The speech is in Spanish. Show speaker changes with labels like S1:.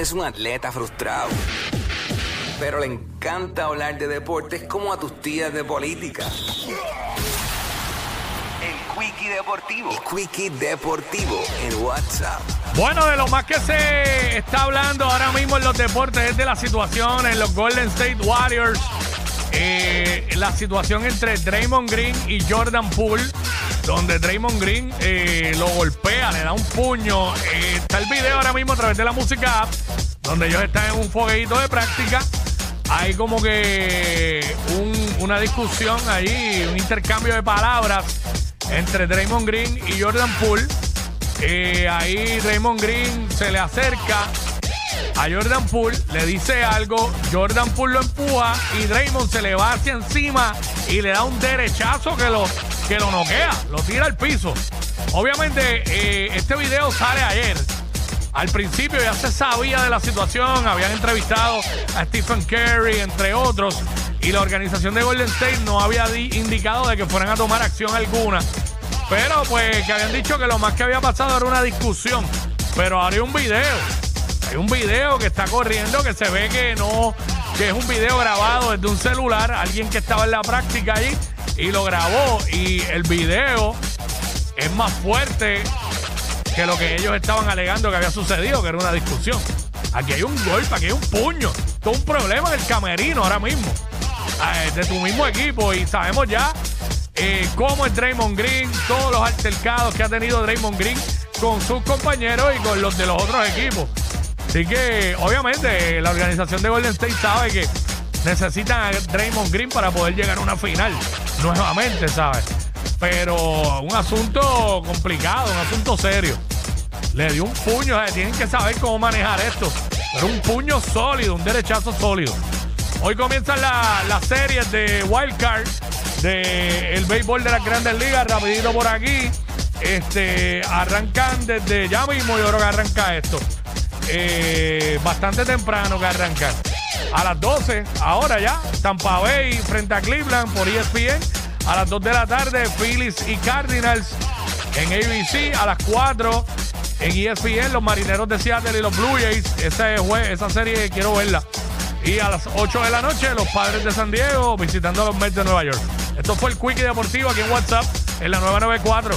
S1: es un atleta frustrado, pero le encanta hablar de deportes como a tus tías de política. El Quickie Deportivo. El Quickie Deportivo en WhatsApp.
S2: Bueno, de lo más que se está hablando ahora mismo en los deportes es de la situación en los Golden State Warriors. Eh, la situación entre Draymond Green y Jordan Poole, donde Draymond Green eh, lo golpea, le da un puño. Eh, está el video ahora mismo a través de la música app, donde ellos están en un fogueito de práctica. Hay como que un- una discusión ahí, un intercambio de palabras entre Draymond Green y Jordan Poole. Eh, ahí Draymond Green se le acerca a Jordan Poole, le dice algo, Jordan Poole lo empuja y Draymond se le va hacia encima y le da un derechazo que lo, que lo noquea, lo tira al piso. Obviamente, eh, este video sale ayer. Al principio ya se sabía de la situación, habían entrevistado a Stephen Curry, entre otros, y la organización de Golden State no había di- indicado de que fueran a tomar acción alguna. Pero pues que habían dicho que lo más que había pasado era una discusión. Pero ahora hay un video. Hay un video que está corriendo que se ve que no, que es un video grabado desde un celular, alguien que estaba en la práctica ahí y lo grabó. Y el video es más fuerte que lo que ellos estaban alegando que había sucedido, que era una discusión. Aquí hay un golpe, aquí hay un puño. Es un problema en el camerino ahora mismo. eh, de tu mismo equipo. Y sabemos ya eh, cómo es Draymond Green, todos los altercados que ha tenido Draymond Green con sus compañeros y con los de los otros equipos. Así que, obviamente, la organización de Golden State sabe que necesitan a Draymond Green para poder llegar a una final nuevamente, ¿sabes? Pero un asunto complicado, un asunto serio. Le dio un puño, ¿sabes? tienen que saber cómo manejar esto. Pero un puño sólido, un derechazo sólido. Hoy comienzan la- las series de Wild Card, de el béisbol de las grandes ligas, rapidito por aquí. Este, arrancan desde ya mismo, yo creo que arranca esto. Eh, bastante temprano que arrancan. A las 12, ahora ya, Tampa Bay frente a Cleveland por ESPN. A las 2 de la tarde, Phillies y Cardinals en ABC. A las 4 en ESPN, los Marineros de Seattle y los Blue Jays. Ese jue- esa serie quiero verla. Y a las 8 de la noche, los Padres de San Diego visitando a los Mets de Nueva York. Esto fue el Quickie Deportivo aquí en WhatsApp en la 994.